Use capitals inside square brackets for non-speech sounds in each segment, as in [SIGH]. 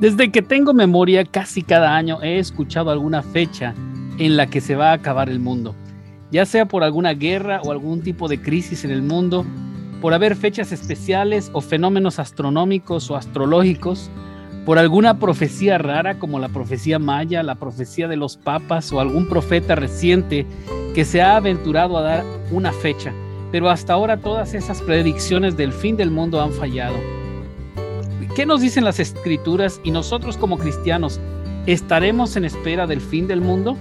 Desde que tengo memoria, casi cada año he escuchado alguna fecha en la que se va a acabar el mundo, ya sea por alguna guerra o algún tipo de crisis en el mundo, por haber fechas especiales o fenómenos astronómicos o astrológicos, por alguna profecía rara como la profecía maya, la profecía de los papas o algún profeta reciente que se ha aventurado a dar una fecha, pero hasta ahora todas esas predicciones del fin del mundo han fallado. ¿Qué nos dicen las escrituras y nosotros como cristianos estaremos en espera del fin del mundo?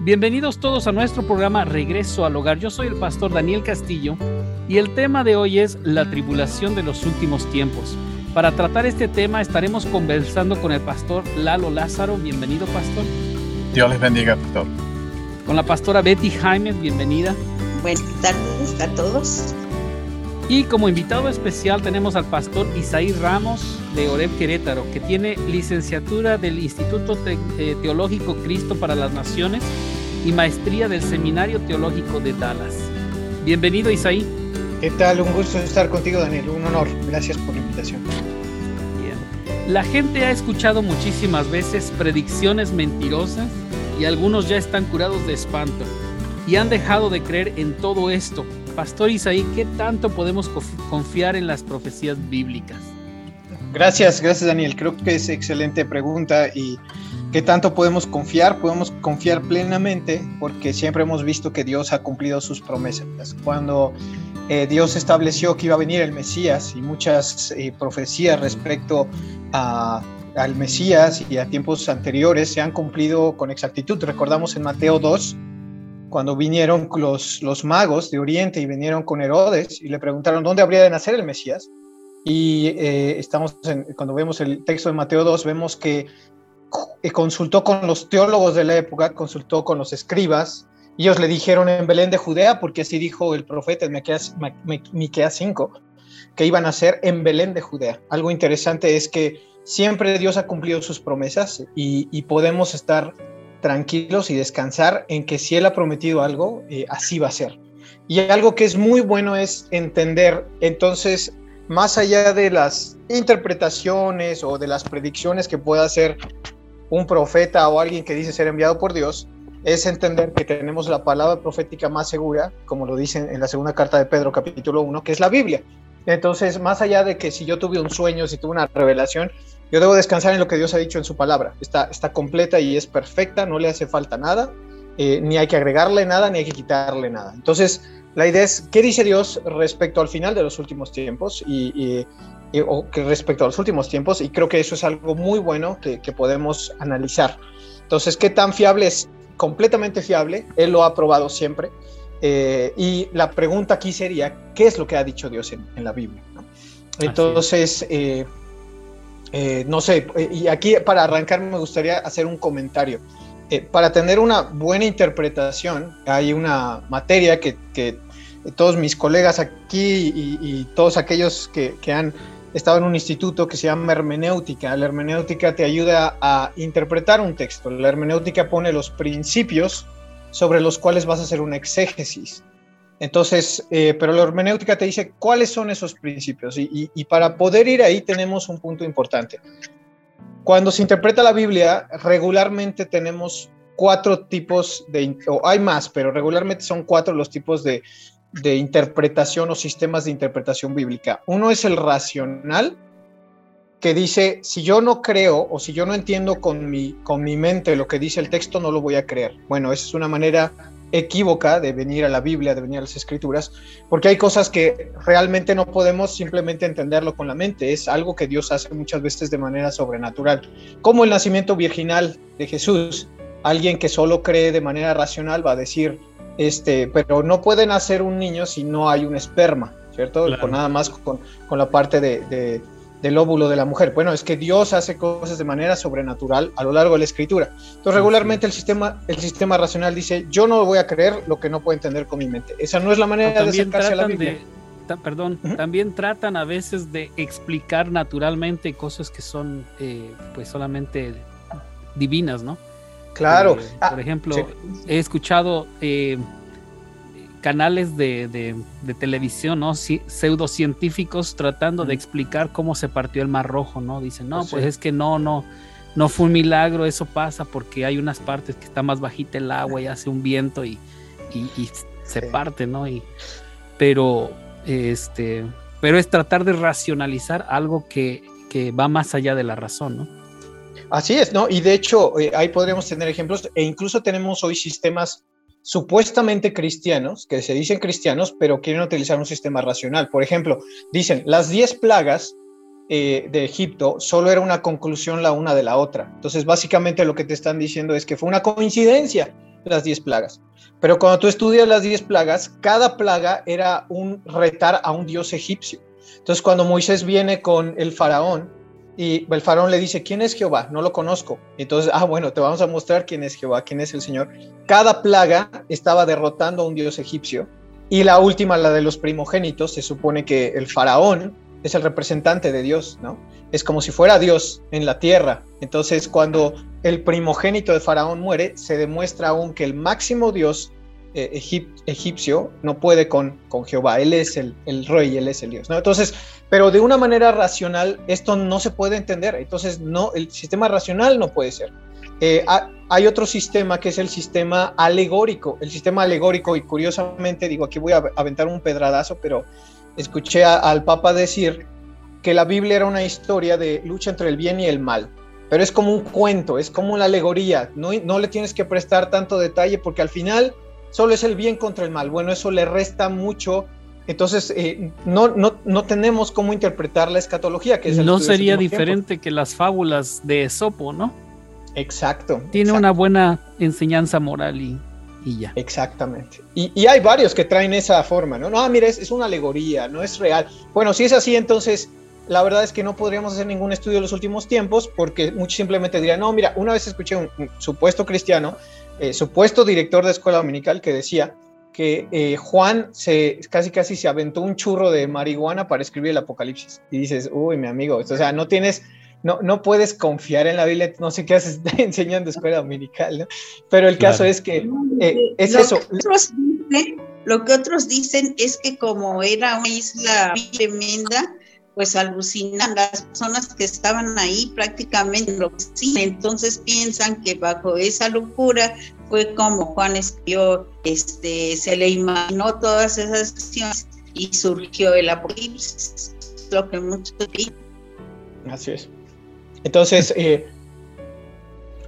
Bienvenidos todos a nuestro programa Regreso al Hogar. Yo soy el pastor Daniel Castillo y el tema de hoy es la tribulación de los últimos tiempos. Para tratar este tema estaremos conversando con el pastor Lalo Lázaro. Bienvenido, pastor. Dios les bendiga, pastor. Con la pastora Betty Jaime, bienvenida. Buenas tardes a todos. Y como invitado especial tenemos al pastor Isaí Ramos de Oreb Querétaro, que tiene licenciatura del Instituto eh, Teológico Cristo para las Naciones y maestría del Seminario Teológico de Dallas. Bienvenido Isaí. ¿Qué tal? Un gusto estar contigo Daniel, un honor. Gracias por la invitación. Bien. La gente ha escuchado muchísimas veces predicciones mentirosas y algunos ya están curados de espanto y han dejado de creer en todo esto Pastor Isaí, ¿qué tanto podemos confiar en las profecías bíblicas? Gracias, gracias Daniel. Creo que es excelente pregunta y ¿qué tanto podemos confiar? Podemos confiar plenamente porque siempre hemos visto que Dios ha cumplido sus promesas. Cuando eh, Dios estableció que iba a venir el Mesías y muchas eh, profecías respecto a, al Mesías y a tiempos anteriores se han cumplido con exactitud. Recordamos en Mateo 2, cuando vinieron los, los magos de Oriente y vinieron con Herodes y le preguntaron dónde habría de nacer el Mesías. Y eh, estamos cuando vemos el texto de Mateo 2, vemos que eh, consultó con los teólogos de la época, consultó con los escribas, y ellos le dijeron en Belén de Judea, porque así dijo el profeta en Miqueas 5, que iban a ser en Belén de Judea. Algo interesante es que siempre Dios ha cumplido sus promesas y, y podemos estar tranquilos y descansar en que si Él ha prometido algo, eh, así va a ser. Y algo que es muy bueno es entender, entonces, más allá de las interpretaciones o de las predicciones que pueda hacer un profeta o alguien que dice ser enviado por Dios, es entender que tenemos la palabra profética más segura, como lo dicen en la segunda carta de Pedro capítulo 1, que es la Biblia. Entonces, más allá de que si yo tuve un sueño, si tuve una revelación, yo debo descansar en lo que Dios ha dicho en su palabra. Está, está completa y es perfecta, no le hace falta nada, eh, ni hay que agregarle nada, ni hay que quitarle nada. Entonces, la idea es, ¿qué dice Dios respecto al final de los últimos tiempos? Y, o que respecto a los últimos tiempos, y creo que eso es algo muy bueno que, podemos analizar. Entonces, ¿qué tan fiable es? Completamente fiable, Él lo ha probado siempre. Eh, y la pregunta aquí sería, ¿qué es lo que ha dicho Dios en, la Biblia? Entonces, eh, eh, no sé, eh, y aquí para arrancar me gustaría hacer un comentario. Eh, para tener una buena interpretación, hay una materia que, todos mis colegas aquí y, todos aquellos que, han estado en un instituto que se llama hermenéutica. La hermenéutica te ayuda a interpretar un texto. La hermenéutica pone los principios sobre los cuales vas a hacer un exégesis. Entonces, eh, pero la hermenéutica te dice cuáles son esos principios y, para poder ir ahí tenemos un punto importante. Cuando se interpreta la Biblia, regularmente tenemos cuatro tipos de, o hay más, pero regularmente son cuatro los tipos de, de interpretación o sistemas de interpretación bíblica. Uno es el racional, que dice, si yo no creo o si yo no entiendo con mi, con mi mente lo que dice el texto, no lo voy a creer. Bueno, esa es una manera equívoca de venir a la Biblia, de venir a las escrituras, porque hay cosas que realmente no podemos simplemente entenderlo con la mente, es algo que Dios hace muchas veces de manera sobrenatural, como el nacimiento virginal de Jesús. Alguien que solo cree de manera racional va a decir, este, pero no puede nacer un niño si no hay un esperma, ¿cierto? Con nada más con, con la parte de del óvulo de la mujer. Bueno, es que Dios hace cosas de manera sobrenatural a lo largo de la escritura. Entonces, regularmente el sistema, el sistema racional dice, yo no voy a creer lo que no puedo entender con mi mente. Esa no es la manera de acercarse a la Biblia. perdón, también tratan a veces de explicar naturalmente cosas que son eh, pues solamente divinas, ¿no? Claro. Eh, por ah, ejemplo, he escuchado eh, canales de, televisión, ¿no? pseudocientíficos tratando de explicar cómo se partió el Mar Rojo, ¿no? Dicen, no, pues, pues es que no, no, no fue un milagro, eso pasa porque hay unas partes que está más bajita el agua y hace un viento y, se parte, ¿no? Y, pero, este, pero es tratar de racionalizar algo que, que va más allá de la razón, ¿no? Así es, ¿no? Y de hecho, eh, ahí podríamos tener ejemplos, e incluso tenemos hoy sistemas supuestamente cristianos, que se dicen cristianos, pero quieren utilizar un sistema racional. Por ejemplo, dicen, las 10 plagas eh, de Egipto solo era una conclusión la una de la otra. Entonces, básicamente lo que te están diciendo es que fue una coincidencia las 10 plagas. Pero cuando tú estudias las 10 plagas, cada plaga era un retar a un dios egipcio. Entonces, cuando Moisés viene con el faraón, y el faraón le dice, ¿quién es Jehová? No lo conozco. Entonces, ah, bueno, te vamos a mostrar quién es Jehová, quién es el Señor. Cada plaga estaba derrotando a un dios egipcio. Y la última, la de los primogénitos, se supone que el faraón es el representante de Dios, ¿no? Es como si fuera Dios en la tierra. Entonces, cuando el primogénito de faraón muere, se demuestra aún que el máximo Dios eh, egipcio no puede con, con Jehová. Él es el, el rey, él es el Dios, ¿no? Entonces, pero de una manera racional esto no se puede entender. Entonces, no, el sistema racional no puede ser. Eh, hay otro sistema que es el sistema alegórico. El sistema alegórico, y curiosamente digo, aquí voy a aventar un pedradazo, pero escuché al Papa decir que la Biblia era una historia de lucha entre el bien y el mal. Pero es como un cuento, es como una alegoría. No, no le tienes que prestar tanto detalle porque al final solo es el bien contra el mal. Bueno, eso le resta mucho entonces, eh, no, no, no, tenemos cómo interpretar la escatología. Que es no sería diferente que las fábulas de Esopo, ¿no? Exacto. Tiene una buena enseñanza moral y, y ya. Exactamente. Y, y, hay varios que traen esa forma, ¿no? No, mira, es, es, una alegoría, no es real. Bueno, si es así, entonces la verdad es que no podríamos hacer ningún estudio en los últimos tiempos porque muchos simplemente dirían, no, mira, una vez escuché un, supuesto cristiano, eh, supuesto director de escuela dominical que decía que eh, Juan se casi casi se aventó un churro de marihuana para escribir el Apocalipsis. Y dices, uy, mi amigo, o sea, no tienes, no, no puedes confiar en la Biblia, no sé qué haces [LAUGHS] enseñando escuela dominical, ¿no? Pero el caso es que eh, es lo eso. Que dicen, lo que otros dicen es que como era una isla tremenda, pues alucinan las personas que estaban ahí prácticamente entonces piensan que bajo esa locura fue como Juan escribió, este, se le imaginó todas esas acciones y surgió el apocalipsis, lo que muchos Así es. Entonces, eh,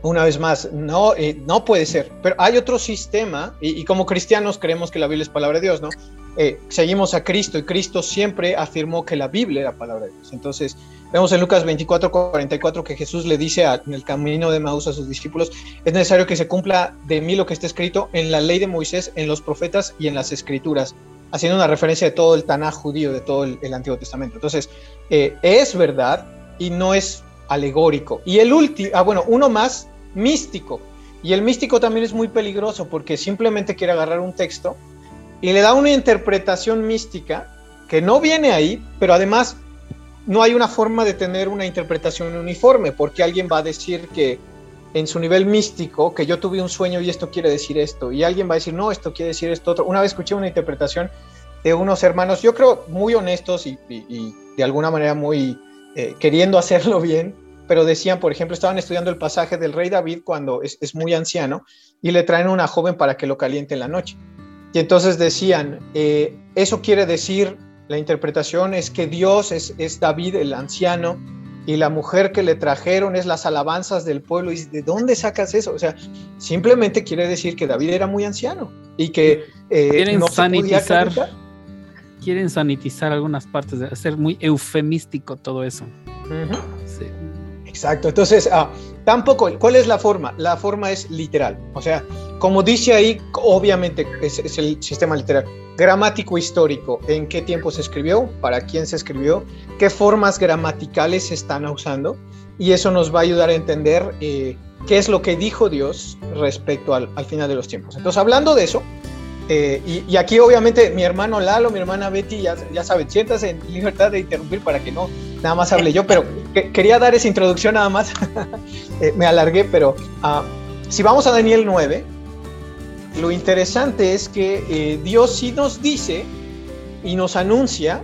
una vez más, no, eh, no puede ser, pero hay otro sistema, y, y, como cristianos creemos que la Biblia es palabra de Dios, ¿no? Eh, seguimos a Cristo y Cristo siempre afirmó que la Biblia era palabra de Dios. Entonces, vemos en Lucas 24, 44 que Jesús le dice en el camino de Maús a sus discípulos, es necesario que se cumpla de mí lo que está escrito en la ley de Moisés, en los profetas y en las escrituras, haciendo una referencia de todo el Tanaj judío, de todo el, Antiguo Testamento. Entonces, eh, es verdad y no es alegórico. Y el último, ah, bueno, uno más, místico. Y el místico también es muy peligroso porque simplemente quiere agarrar un texto y le da una interpretación mística que no viene ahí, pero además no hay una forma de tener una interpretación uniforme, porque alguien va a decir que en su nivel místico, que yo tuve un sueño y esto quiere decir esto, y alguien va a decir, no, esto quiere decir esto otro. Una vez escuché una interpretación de unos hermanos, yo creo muy honestos y, de alguna manera muy eh, queriendo hacerlo bien, pero decían, por ejemplo, estaban estudiando el pasaje del rey David cuando es, es muy anciano y le traen una joven para que lo caliente en la noche. Y entonces decían, eh, eso quiere decir, la interpretación es que Dios es, es, David el anciano y la mujer que le trajeron es las alabanzas del pueblo. ¿Y de dónde sacas eso? O sea, simplemente quiere decir que David era muy anciano y que eh, quieren sanitizar. quieren sanitizar algunas partes, hacer muy eufemístico todo eso. sí. Exacto. Entonces, ah, tampoco, ¿cuál es la forma? La forma es literal. O sea, como dice ahí, obviamente es, el sistema literal. Gramático histórico, en qué tiempo se escribió, para quién se escribió, qué formas gramaticales se están usando, y eso nos va a ayudar a entender eh, qué es lo que dijo Dios respecto al, final de los tiempos. Entonces, hablando de eso, eh, y, aquí obviamente mi hermano Lalo, mi hermana Betty, ya, ya saben, siéntase en libertad de interrumpir para que no nada más hable yo, pero quería dar esa introducción nada más, [LAUGHS] eh, me alargué, pero uh, si vamos a Daniel 9, lo interesante es que eh, Dios sí nos dice y nos anuncia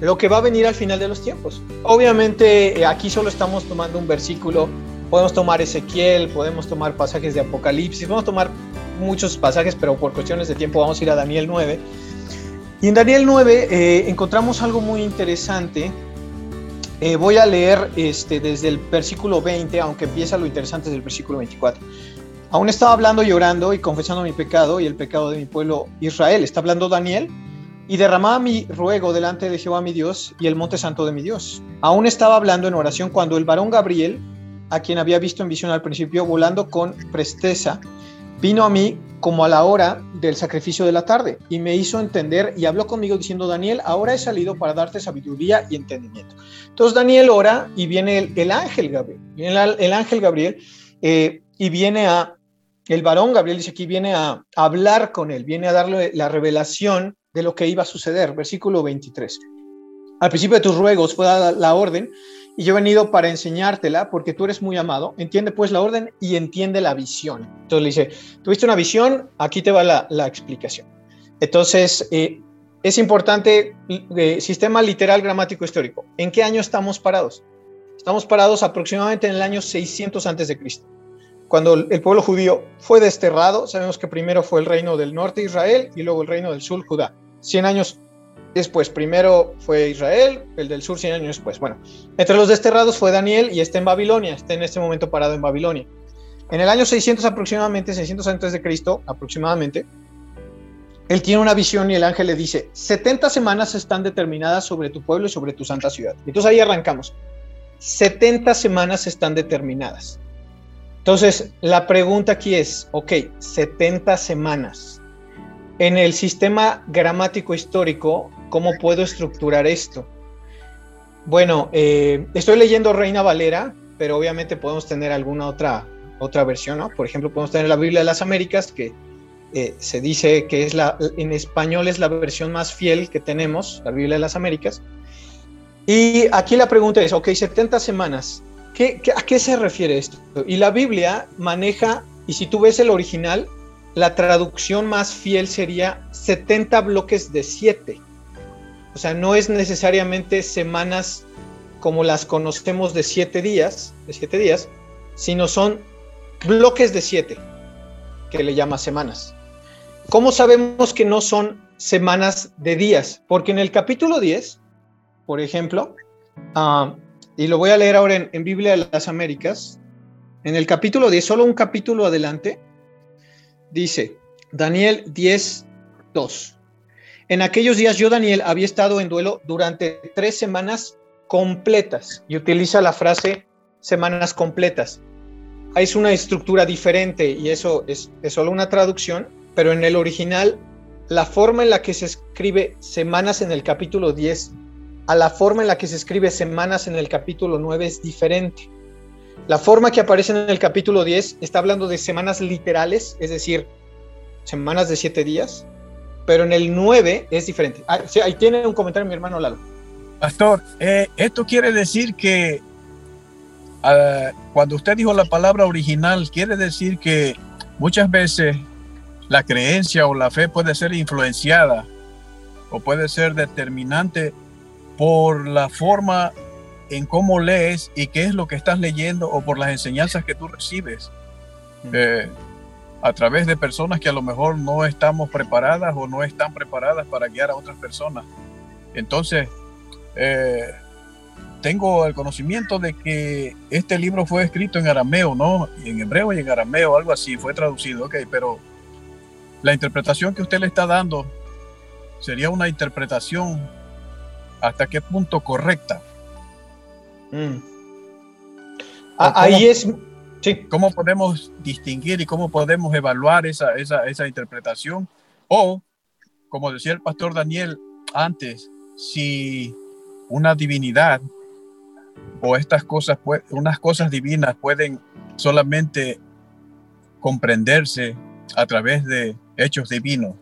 lo que va a venir al final de los tiempos. Obviamente eh, aquí solo estamos tomando un versículo, podemos tomar Ezequiel, podemos tomar pasajes de Apocalipsis, podemos tomar muchos pasajes, pero por cuestiones de tiempo vamos a ir a Daniel 9. Y en Daniel 9 eh, encontramos algo muy interesante. Voy a leer este, desde el versículo 20, aunque empieza lo interesante desde el versículo 24. Aún estaba hablando, llorando y confesando mi pecado y el pecado de mi pueblo Israel. Está hablando Daniel y derramaba mi ruego delante de Jehová mi Dios y el monte santo de mi Dios. Aún estaba hablando en oración cuando el varón Gabriel, a quien había visto en visión al principio, volando con presteza, vino a mí como a la hora del sacrificio de la tarde y me hizo entender y habló conmigo diciendo, Daniel, ahora he salido para darte sabiduría y entendimiento. Entonces Daniel ora y viene el, ángel Gabriel, viene el, ángel Gabriel eh, y viene a, el varón Gabriel dice aquí, viene a hablar con él, viene a darle la revelación de lo que iba a suceder. Versículo 23. Al principio de tus ruegos fue dada la orden y yo he venido para enseñártela porque tú eres muy amado. Entiende pues la orden y entiende la visión. Entonces le dice, tuviste una visión, aquí te va la, explicación. Entonces, eh, es importante, eh, sistema literal gramático histórico. ¿En qué año estamos parados? Estamos parados aproximadamente en el año 600 antes de Cristo cuando el pueblo judío fue desterrado, sabemos que primero fue el reino del norte Israel y luego el reino del sur Judá. 100 años después, primero fue Israel, el del sur 100 años después. Bueno, entre los desterrados fue Daniel y está en Babilonia, está en este momento parado en Babilonia. En el año 600 aproximadamente, 600 antes de Cristo aproximadamente, él tiene una visión y el ángel le dice, 70 semanas están determinadas sobre tu pueblo y sobre tu santa ciudad. Entonces ahí arrancamos. 70 semanas están determinadas. Entonces, la pregunta aquí es, ok, 70 semanas. En el sistema gramático histórico, ¿cómo puedo estructurar esto? Bueno, eh, estoy leyendo Reina Valera, pero obviamente podemos tener alguna otra, otra versión, ¿no? Por ejemplo, podemos tener la Biblia de las Américas, que eh, se dice que es la, en español es la versión más fiel que tenemos, la Biblia de las Américas. Y aquí la pregunta es, ok, 70 semanas, a qué se refiere esto? Y la Biblia maneja, y si tú ves el original, la traducción más fiel sería 70 bloques de 7. O sea, no es necesariamente semanas como las conocemos de 7 días, de 7 días, sino son bloques de 7, que le llama semanas. ¿Cómo sabemos que no son semanas de días? Porque en el capítulo 10, por ejemplo, uh, y lo voy a leer ahora en, Biblia de las Américas, en el capítulo 10, solo un capítulo adelante, dice Daniel 10, 2. En aquellos días yo, Daniel, había estado en duelo durante tres semanas completas y utiliza la frase semanas completas. Es una estructura diferente y eso es, es solo una traducción, pero en el original la forma en la que se escribe semanas en el capítulo 10 a la forma en la que se escribe semanas en el capítulo 9 es diferente. La forma que aparece en el capítulo 10 está hablando de semanas literales, es decir, semanas de siete días, pero en el 9 es diferente. Ah, ahí tiene un comentario mi hermano Lalo. Pastor, eh, esto quiere decir que ah, cuando usted dijo la palabra original, quiere decir que muchas veces la creencia o la fe puede ser influenciada o puede ser determinante por la forma en cómo lees y qué es lo que estás leyendo o por las enseñanzas que tú recibes eh, a través de personas que a lo mejor no estamos preparadas o no están preparadas para guiar a otras personas. Entonces, eh, tengo el conocimiento de que este libro fue escrito en arameo, ¿no? En hebreo y en arameo, algo así, fue traducido, ok, pero la interpretación que usted le está dando sería una interpretación hasta qué punto correcta. Mm. Ah, ahí es. Sí. ¿Cómo podemos distinguir y cómo podemos evaluar esa, esa, interpretación? O, como decía el pastor Daniel antes, si una divinidad o estas cosas, unas cosas divinas pueden solamente comprenderse a través de hechos divinos.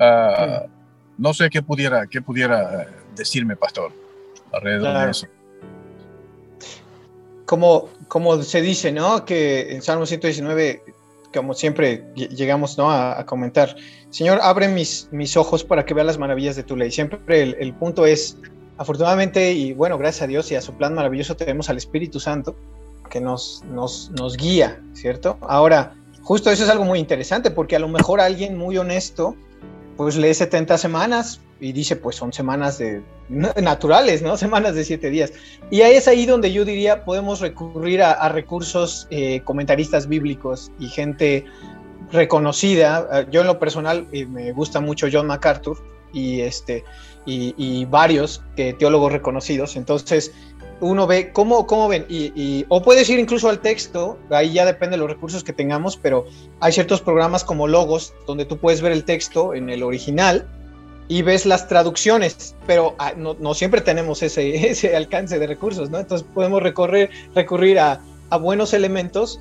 Ah, no sé qué pudiera, qué pudiera decirme, pastor, alrededor de eso. Como, como se dice, ¿no? Que en Salmo 119 como siempre llegamos ¿no? a, comentar, Señor, abre mis, mis ojos para que vea las maravillas de tu ley. Siempre el, el punto es, afortunadamente, y bueno, gracias a Dios y a su plan maravilloso, tenemos al Espíritu Santo que nos, nos, nos guía, ¿cierto? Ahora, justo eso es algo muy interesante, porque a lo mejor alguien muy honesto, pues lee 70 semanas y dice, pues son semanas de, [LAUGHS] naturales, ¿no? Semanas de siete días. Y ahí es ahí donde yo diría, podemos recurrir a, recursos eh, comentaristas bíblicos y gente reconocida. Ah, yo en lo personal eh, me gusta mucho John MacArthur y, este, y, varios que, teólogos reconocidos. Entonces, uno ve, ¿cómo, cómo ven? Y, o puedes ir incluso al texto, ahí ya depende de los recursos que tengamos, pero hay ciertos programas como Logos, donde tú puedes ver el texto en el original y ves las traducciones, pero ah, no, siempre tenemos ese, [LAUGHS] ese, alcance de recursos, ¿no? Entonces podemos recorrer, recurrir a, buenos elementos.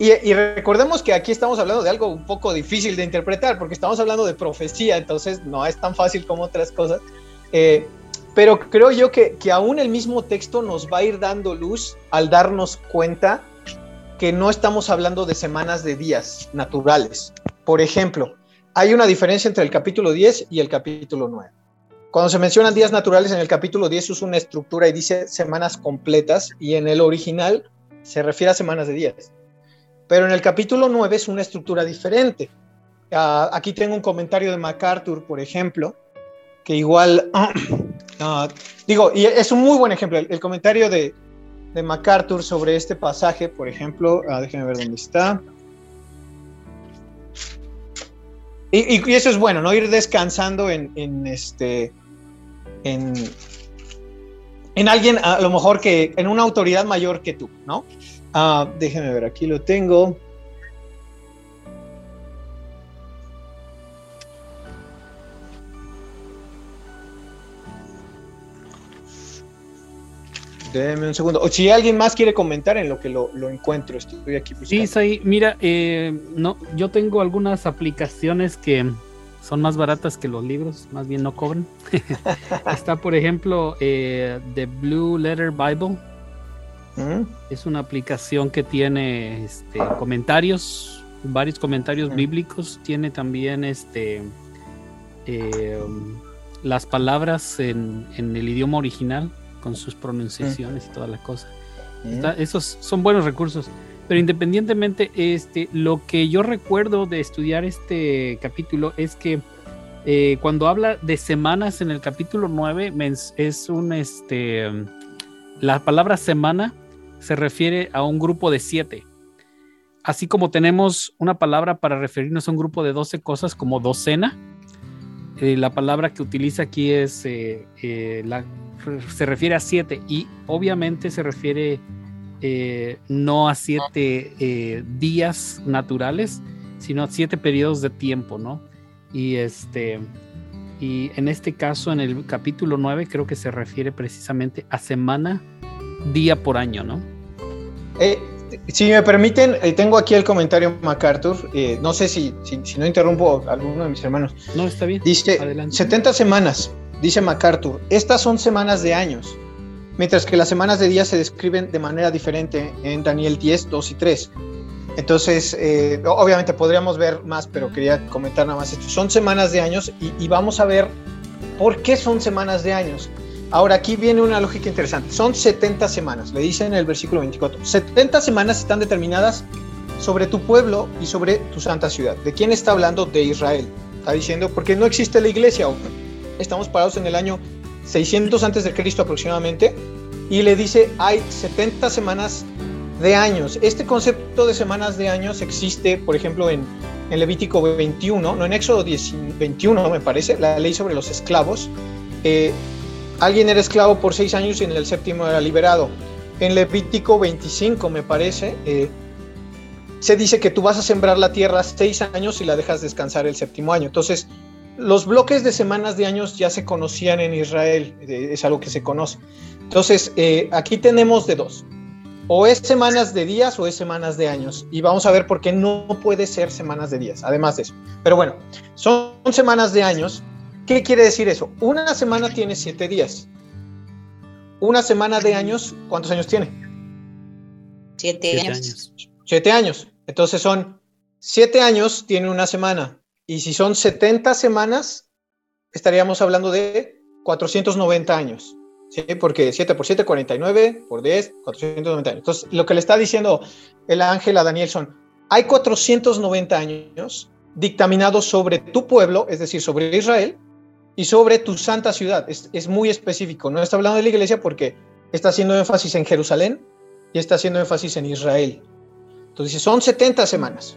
Y, y, recordemos que aquí estamos hablando de algo un poco difícil de interpretar, porque estamos hablando de profecía, entonces no es tan fácil como otras cosas. Eh, pero creo yo que, que aún el mismo texto nos va a ir dando luz al darnos cuenta que no estamos hablando de semanas de días naturales. Por ejemplo, hay una diferencia entre el capítulo 10 y el capítulo 9. Cuando se mencionan días naturales en el capítulo 10 usa una estructura y dice semanas completas y en el original se refiere a semanas de días. Pero en el capítulo 9 es una estructura diferente. Ah, aquí tengo un comentario de MacArthur, por ejemplo, que igual [CLEARS THROAT] Digo, y es un muy buen ejemplo. El, comentario de, MacArthur sobre este pasaje, por ejemplo, ah, déjenme ver dónde está. Y, eso es bueno, ¿no? Ir descansando en, este. En, en, alguien, a lo mejor que. En una autoridad mayor que tú, ¿no? Ah, déjenme ver, aquí lo tengo. Un segundo. O si alguien más quiere comentar en lo que lo, encuentro, estoy aquí buscando. Sí, mira, eh, no, yo tengo algunas aplicaciones que son más baratas que los libros, más bien no cobran. [LAUGHS] Está, por ejemplo, eh, The Blue Letter Bible. ¿Mm? Es una aplicación que tiene este, comentarios, varios comentarios ¿Mm? bíblicos. Tiene también este eh, las palabras en, en el idioma original con sus pronunciaciones y toda la cosa. esos son buenos recursos. Pero independientemente, este, lo que yo recuerdo de estudiar este capítulo es que eh, cuando habla de semanas en el capítulo 9, es un este. La palabra semana se refiere a un grupo de siete. Así como tenemos una palabra para referirnos a un grupo de 12 cosas como docena, eh, la palabra que utiliza aquí es eh, la se refiere a siete y obviamente se refiere eh, no a siete eh, días naturales, sino a siete periodos de tiempo, ¿no? Y este, y en este caso, en el capítulo 9, creo que se refiere precisamente a semana, día por año, ¿no? Eh, si me permiten, tengo aquí el comentario MacArthur. no sé si, si, no interrumpo a alguno de mis hermanos. No, está bien. Dice Adelante. 70 semanas. Dice MacArthur, estas son semanas de años, mientras que las semanas de días se describen de manera diferente en Daniel 10, 2 y 3. Entonces, eh, obviamente podríamos ver más, pero quería comentar nada más esto. Son semanas de años y, vamos a ver por qué son semanas de años. Ahora, aquí viene una lógica interesante. Son 70 semanas, le dice en el versículo 24. 70 semanas están determinadas sobre tu pueblo y sobre tu santa ciudad. ¿De quién está hablando? De Israel. Está diciendo, porque no existe la iglesia estamos parados en el año 600 antes de Cristo aproximadamente, y le dice, hay 70 semanas de años. Este concepto de semanas de años existe, por ejemplo, en, en Levítico 21, no en Éxodo 21, me parece, la ley sobre los esclavos. Eh, alguien era esclavo por seis años y en el séptimo era liberado. En Levítico 25, me parece, eh, se dice que tú vas a sembrar la tierra seis años y la dejas descansar el séptimo año. Entonces, los bloques de semanas de años ya se conocían en Israel, es algo que se conoce. Entonces, eh, aquí tenemos de dos. O es semanas de días o es semanas de años. Y vamos a ver por qué no puede ser semanas de días, además de eso. Pero bueno, son semanas de años. ¿Qué quiere decir eso? Una semana tiene siete días. Una semana de años, ¿cuántos años tiene? Siete, años. Siete años. Entonces son siete años tiene una semana. Y si son 70 semanas, estaríamos hablando de 490 años. ¿sí? Porque 7 por 7, 49, por 10, 490 años. Entonces, lo que le está diciendo el ángel a Daniel son, hay 490 años dictaminados sobre tu pueblo, es decir, sobre Israel, y sobre tu santa ciudad. Es, es muy específico. No está hablando de la iglesia porque está haciendo énfasis en Jerusalén y está haciendo énfasis en Israel. Entonces, son 70 semanas.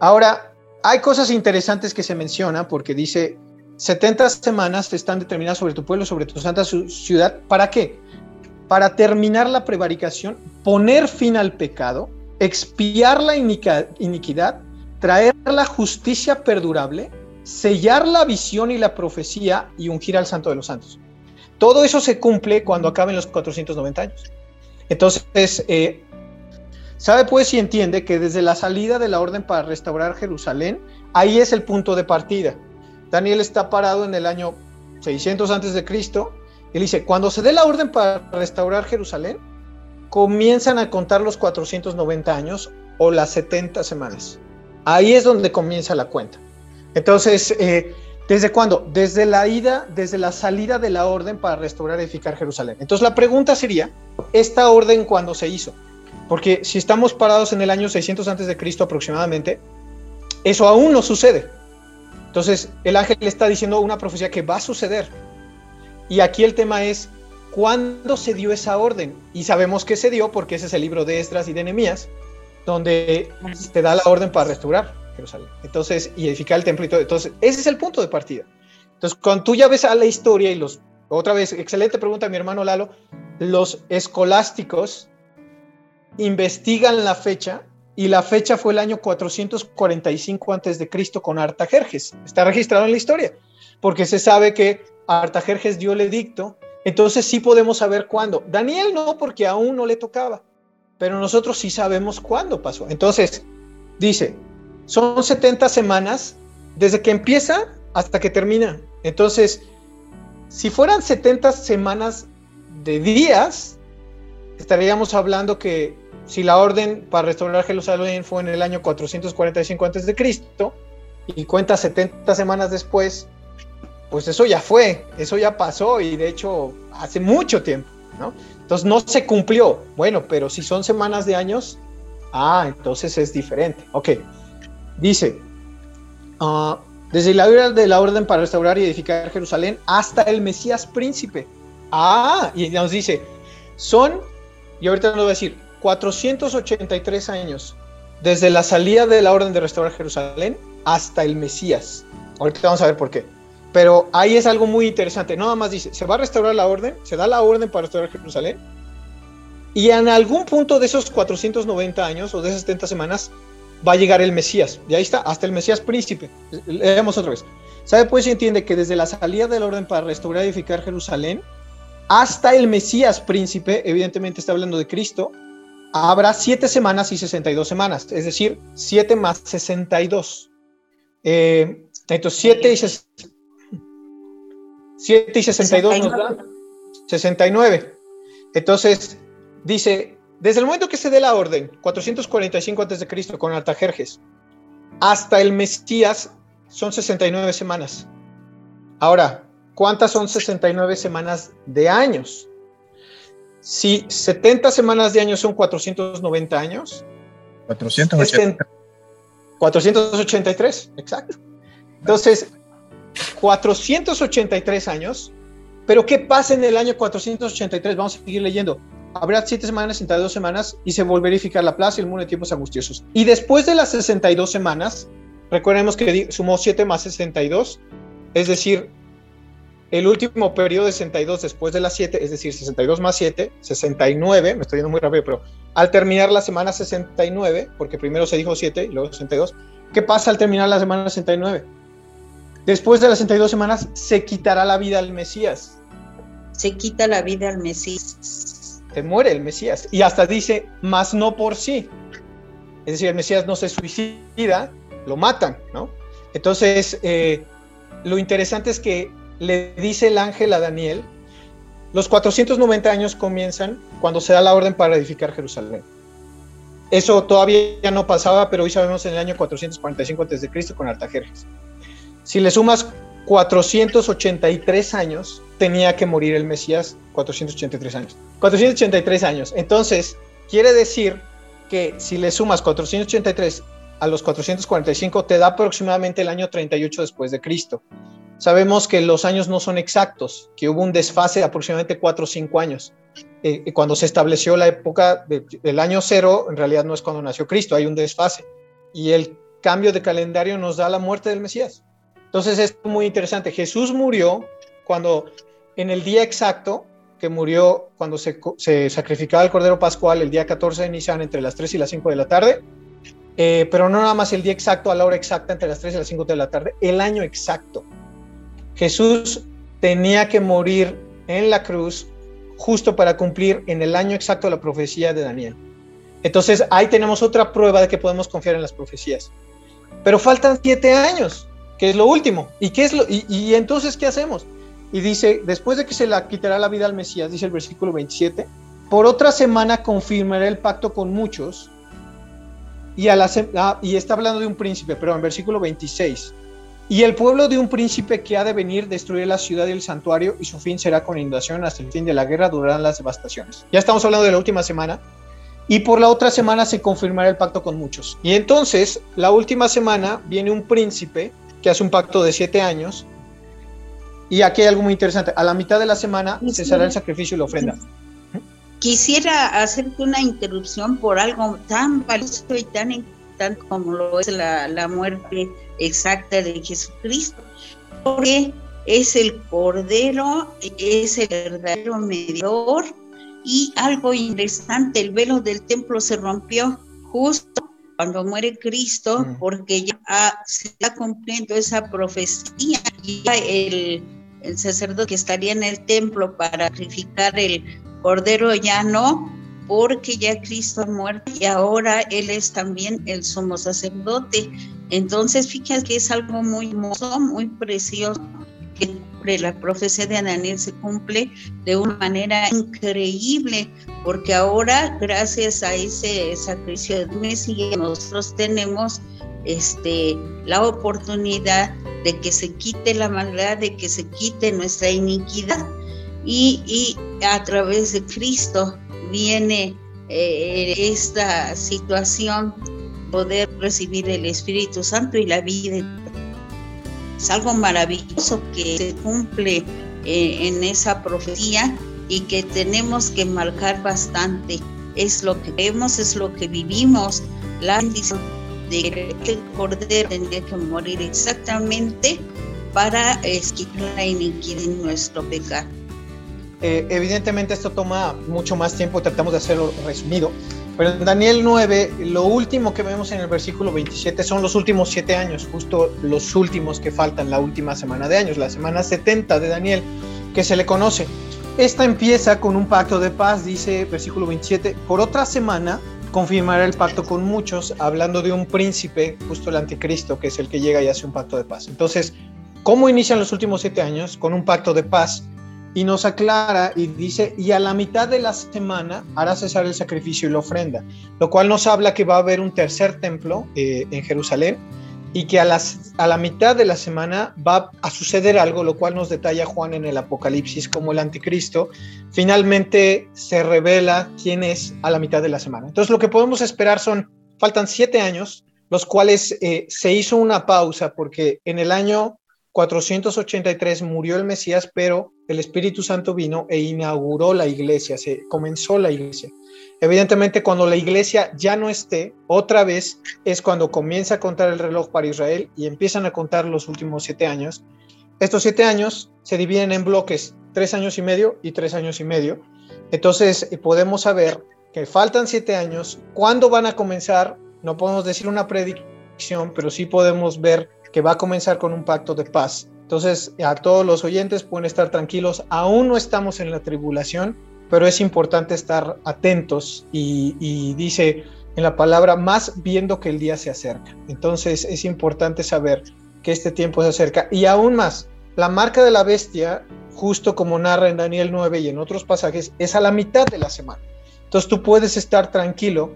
Ahora, hay cosas interesantes que se mencionan porque dice, 70 semanas están determinadas sobre tu pueblo, sobre tu santa ciudad. ¿Para qué? Para terminar la prevaricación, poner fin al pecado, expiar la iniquidad, traer la justicia perdurable, sellar la visión y la profecía y ungir al santo de los santos. Todo eso se cumple cuando acaben los 490 años. Entonces, eh, sabe pues y entiende que desde la salida de la orden para restaurar Jerusalén, ahí es el punto de partida. Daniel está parado en el año 600 antes de Cristo. Él dice, cuando se dé la orden para restaurar Jerusalén, comienzan a contar los 490 años o las 70 semanas. Ahí es donde comienza la cuenta. Entonces, eh, ¿desde cuándo? Desde la ida, desde la salida de la orden para restaurar y edificar Jerusalén. Entonces, la pregunta sería, ¿esta orden cuándo se hizo? Porque si estamos parados en el año 600 antes de Cristo aproximadamente, eso aún no sucede. Entonces, el ángel le está diciendo una profecía que va a suceder. Y aquí el tema es, ¿cuándo se dio esa orden? Y sabemos que se dio porque ese es el libro de Esdras y de Nehemías, donde te da la orden para restaurar Jerusalén. Entonces, y edificar el templo y todo. Entonces, ese es el punto de partida. Entonces, cuando tú ya ves a la historia y los, otra vez, excelente pregunta mi hermano Lalo, los escolásticos investigan la fecha y la fecha fue el año 445 antes de Cristo con Artajerjes. Está registrado en la historia, porque se sabe que Artajerjes dio el edicto, entonces sí podemos saber cuándo. Daniel no, porque aún no le tocaba, pero nosotros sí sabemos cuándo pasó. Entonces, dice, son 70 semanas desde que empieza hasta que termina. Entonces, si fueran 70 semanas de días, estaríamos hablando que si la orden para restaurar Jerusalén fue en el año 445 a.C. y cuenta 70 semanas después, pues eso ya fue, eso ya pasó y de hecho hace mucho tiempo, ¿no? Entonces no se cumplió. Bueno, pero si son semanas de años, ah, entonces es diferente. Ok, dice, uh, desde la hora de la orden para restaurar y edificar Jerusalén hasta el Mesías príncipe. Ah, y nos dice, son, y ahorita nos voy a decir, 483 años desde la salida de la orden de restaurar Jerusalén hasta el Mesías. Ahorita vamos a ver por qué. Pero ahí es algo muy interesante. Nada más dice, se va a restaurar la orden, se da la orden para restaurar Jerusalén. Y en algún punto de esos 490 años o de esas 70 semanas va a llegar el Mesías. Y ahí está, hasta el Mesías príncipe. Leemos otra vez. ¿Sabe? Pues se entiende que desde la salida de la orden para restaurar y edificar Jerusalén hasta el Mesías príncipe, evidentemente está hablando de Cristo, habrá 7 semanas y 62 semanas, es decir, 7 más 62. Eh, entonces, 7 y, 7 y 62 nos da 69. Entonces, dice, desde el momento que se dé la orden, 445 a.C. con Artajerjes, hasta el Mesías son 69 semanas. Ahora, ¿cuántas son 69 semanas de años? Si 70 semanas de años son 490 años. 480. 483, exacto. Entonces, 483 años, pero ¿qué pasa en el año 483? Vamos a seguir leyendo. Habrá 7 semanas, 62 semanas y se volverá a verificar la plaza y el mundo de tiempos angustiosos. Y después de las 62 semanas, recordemos que sumó 7 más 62, es decir, el último periodo de 62 después de las 7, es decir, 62 más 7, 69, me estoy yendo muy rápido, pero al terminar la semana 69, porque primero se dijo 7 y luego 62, ¿qué pasa al terminar la semana 69? Después de las 62 semanas se quitará la vida al Mesías. Se quita la vida al Mesías. Se muere el Mesías. Y hasta dice, más no por sí. Es decir, el Mesías no se suicida, lo matan, ¿no? Entonces, eh, lo interesante es que le dice el ángel a Daniel, los 490 años comienzan cuando se da la orden para edificar Jerusalén. eso todavía no pasaba, pero hoy sabemos en el año 445 a.C. con Artajerjes. Si le sumas 483 años, tenía que morir el Mesías 483 años. 483 años. Entonces, quiere decir que si le sumas 483 a los 445, te da aproximadamente el año 38 después de Cristo. Sabemos que los años no son exactos, que hubo un desfase de aproximadamente 4 o 5 años. Eh, cuando se estableció la época del año cero, en realidad no es cuando nació Cristo, hay un desfase. Y el cambio de calendario nos da la muerte del Mesías. Entonces es muy interesante. Jesús murió cuando en el día exacto que murió, cuando se, se sacrificaba el Cordero Pascual, el día 14 de Nisan, entre las 3 y las 5 de la tarde, eh, pero no nada más el día exacto, a la hora exacta, entre las 3 y las 5 de la tarde, el año exacto. Jesús tenía que morir en la cruz justo para cumplir en el año exacto la profecía de Daniel. Entonces ahí tenemos otra prueba de que podemos confiar en las profecías. Pero faltan siete años, que es lo último. ¿Y, qué es lo, y, entonces qué hacemos? Y dice, después de que se la quitará la vida al Mesías, dice el versículo 27, por otra semana confirmará el pacto con muchos. Y, a la, ah, y está hablando de un príncipe, pero en versículo 26, y el pueblo de un príncipe que ha de venir destruir la ciudad y el santuario y su fin será con inundación hasta el fin de la guerra durarán las devastaciones. Ya estamos hablando de la última semana. Y por la otra semana se confirmará el pacto con muchos. Y entonces, la última semana viene un príncipe que hace un pacto de siete años. Y aquí hay algo muy interesante. A la mitad de la semana cesará el sacrificio y la ofrenda. Quisiera hacerte una interrupción por algo tan valioso y tan importante como lo es la, la muerte exacta de Jesucristo, porque es el Cordero, es el verdadero mediador y algo interesante, el velo del templo se rompió justo cuando muere Cristo, mm. porque ya se está cumpliendo esa profecía, ya el, el sacerdote que estaría en el templo para sacrificar el Cordero ya no, porque ya Cristo ha muerto y ahora Él es también el sumo sacerdote. Entonces, fíjate que es algo muy hermoso, muy precioso, que la profecía de Daniel se cumple de una manera increíble, porque ahora, gracias a ese sacrificio de Mesías, nosotros tenemos este, la oportunidad de que se quite la maldad, de que se quite nuestra iniquidad y, y a través de Cristo viene eh, esta situación, poder recibir el Espíritu Santo y la vida. Es algo maravilloso que se cumple eh, en esa profecía y que tenemos que marcar bastante. Es lo que vemos, es lo que vivimos. La bendición de que el Cordero tendría que morir exactamente para esquivar la iniquidad en nuestro pecado. Eh, evidentemente esto toma mucho más tiempo, tratamos de hacerlo resumido, pero en Daniel 9, lo último que vemos en el versículo 27 son los últimos siete años, justo los últimos que faltan, la última semana de años, la semana 70 de Daniel, que se le conoce. Esta empieza con un pacto de paz, dice versículo 27, por otra semana confirmará el pacto con muchos, hablando de un príncipe, justo el anticristo, que es el que llega y hace un pacto de paz. Entonces, ¿cómo inician los últimos siete años? Con un pacto de paz y nos aclara y dice, y a la mitad de la semana hará cesar el sacrificio y la ofrenda, lo cual nos habla que va a haber un tercer templo eh, en Jerusalén y que a, las, a la mitad de la semana va a suceder algo, lo cual nos detalla Juan en el Apocalipsis como el anticristo, finalmente se revela quién es a la mitad de la semana. Entonces lo que podemos esperar son, faltan siete años, los cuales eh, se hizo una pausa porque en el año 483 murió el Mesías, pero el Espíritu Santo vino e inauguró la iglesia, se comenzó la iglesia. Evidentemente, cuando la iglesia ya no esté, otra vez es cuando comienza a contar el reloj para Israel y empiezan a contar los últimos siete años. Estos siete años se dividen en bloques, tres años y medio y tres años y medio. Entonces, podemos saber que faltan siete años. ¿Cuándo van a comenzar? No podemos decir una predicción, pero sí podemos ver que va a comenzar con un pacto de paz. Entonces, a todos los oyentes pueden estar tranquilos, aún no estamos en la tribulación, pero es importante estar atentos y, dice en la palabra, más viendo que el día se acerca. Entonces, es importante saber que este tiempo se acerca y aún más, la marca de la bestia, justo como narra en Daniel 9 y en otros pasajes, es a la mitad de la semana. Entonces tú puedes estar tranquilo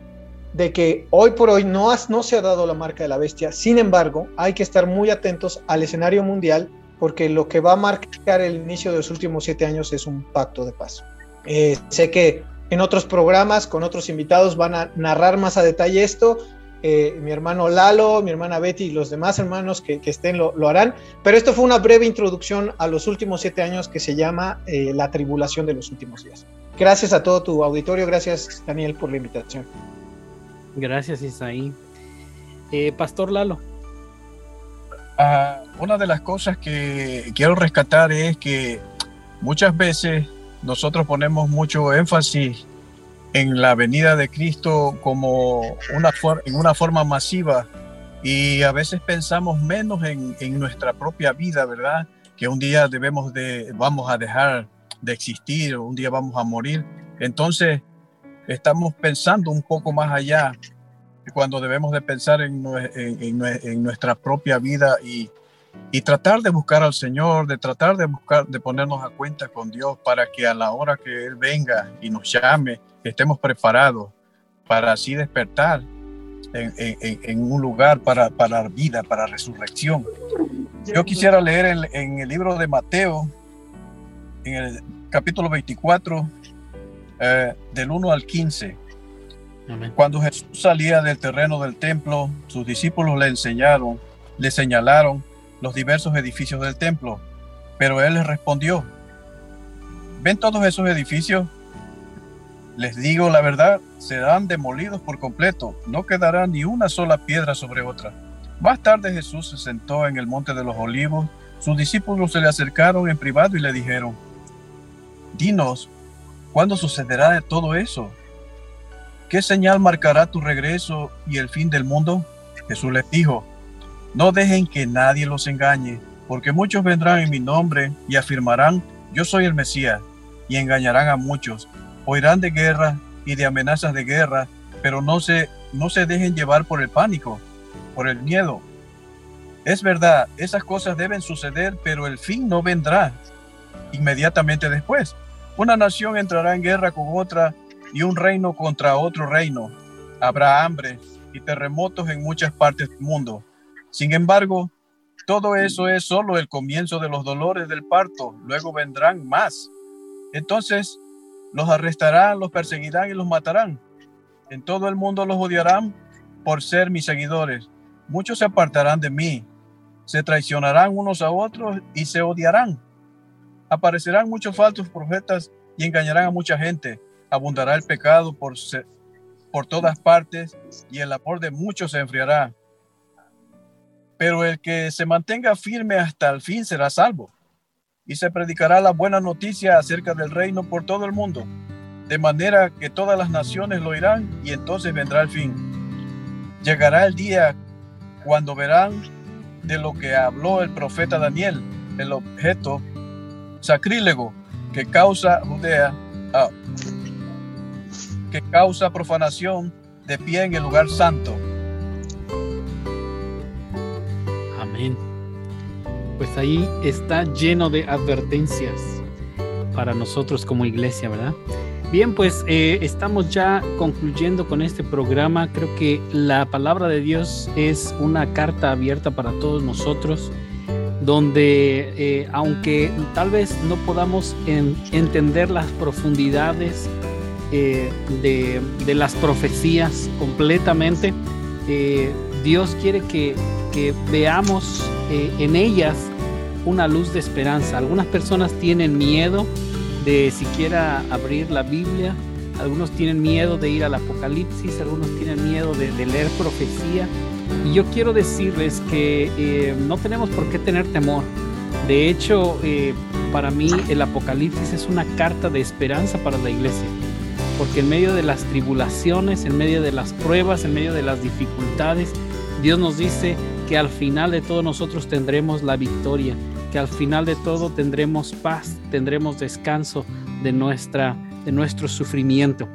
de que hoy por hoy no, se ha dado la marca de la bestia, sin embargo, hay que estar muy atentos al escenario mundial porque lo que va a marcar el inicio de los últimos siete años es un pacto de paz. Eh, sé que en otros programas con otros invitados van a narrar más a detalle esto. Eh, mi hermano Lalo, mi hermana Betty y los demás hermanos que, estén lo, harán. Pero esto fue una breve introducción a los últimos siete años que se llama eh, La tribulación de los últimos días. Gracias a todo tu auditorio, gracias Daniel por la invitación. Gracias Isaí. Pastor Lalo. Ah, una de las cosas que quiero rescatar es que muchas veces nosotros ponemos mucho énfasis en la venida de Cristo como una en una forma masiva y a veces pensamos menos en, en, nuestra propia vida, ¿verdad? Que un día debemos de, vamos a dejar de existir, un día vamos a morir. Entonces, estamos pensando un poco más allá cuando debemos de pensar en, en, nuestra propia vida y, y, tratar de buscar al Señor, de tratar de buscar, de ponernos a cuenta con Dios para que a la hora que Él venga y nos llame, estemos preparados para así despertar en, un lugar para, para vida, para resurrección. Yo quisiera leer en, el libro de Mateo, en el capítulo 24, eh, del 1 al 15 cuando Jesús salía del terreno del templo, sus discípulos le enseñaron, le señalaron los diversos edificios del templo, pero él les respondió, ¿ven todos esos edificios? Les digo la verdad, serán demolidos por completo, no quedará ni una sola piedra sobre otra. Más tarde Jesús se sentó en el monte de los olivos, sus discípulos se le acercaron en privado y le dijeron, Dinos, ¿cuándo sucederá de todo eso? ¿qué señal marcará tu regreso y el fin del mundo? Jesús les dijo, no dejen que nadie los engañe, porque muchos vendrán en mi nombre y afirmarán, yo soy el Mesías, y engañarán a muchos. Oirán de guerra y de amenazas de guerra, pero no se, no se dejen llevar por el pánico, por el miedo. Es verdad, esas cosas deben suceder, pero el fin no vendrá inmediatamente después. Una nación entrará en guerra con otra y un reino contra otro reino. Habrá hambre y terremotos en muchas partes del mundo. Sin embargo, todo eso es solo el comienzo de los dolores del parto. Luego vendrán más. Entonces los arrestarán, los perseguirán y los matarán. En todo el mundo los odiarán por ser mis seguidores. Muchos se apartarán de mí, se traicionarán unos a otros y se odiarán. Aparecerán muchos falsos profetas y engañarán a mucha gente abundará el pecado por, por todas partes y el amor de muchos se enfriará. Pero el que se mantenga firme hasta el fin será salvo. Y se predicará la buena noticia acerca del reino por todo el mundo, de manera que todas las naciones lo oirán y entonces vendrá el fin. Llegará el día cuando verán de lo que habló el profeta Daniel, el objeto sacrílego que causa Judea, ah, que causa profanación de pie en el lugar santo. Amén. Pues ahí está lleno de advertencias para nosotros como iglesia, ¿verdad? Bien, pues eh, estamos ya concluyendo con este programa. Creo que la palabra de Dios es una carta abierta para todos nosotros, donde eh, aunque tal vez no podamos entender las profundidades eh, de, las profecías completamente. Eh, Dios quiere que, veamos en ellas una luz de esperanza. Algunas personas tienen miedo de siquiera abrir la Biblia, algunos tienen miedo de ir al Apocalipsis, algunos tienen miedo de, leer profecía. Y yo quiero decirles que no tenemos por qué tener temor. De hecho, para mí el Apocalipsis es una carta de esperanza para la iglesia porque en medio de las tribulaciones, en medio de las pruebas, en medio de las dificultades, Dios nos dice que al final de todo nosotros tendremos la victoria, que al final de todo tendremos paz, tendremos descanso de, nuestra, de nuestro sufrimiento.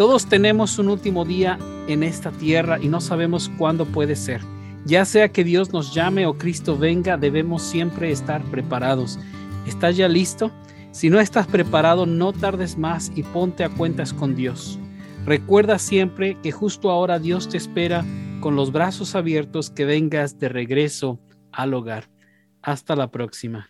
Todos tenemos un último día en esta tierra y no sabemos cuándo puede ser. Ya sea que Dios nos llame o Cristo venga, debemos siempre estar preparados. ¿Estás ya listo? Si no estás preparado, no tardes más y ponte a cuentas con Dios. Recuerda siempre que justo ahora Dios te espera con los brazos abiertos que vengas de regreso al hogar. Hasta la próxima.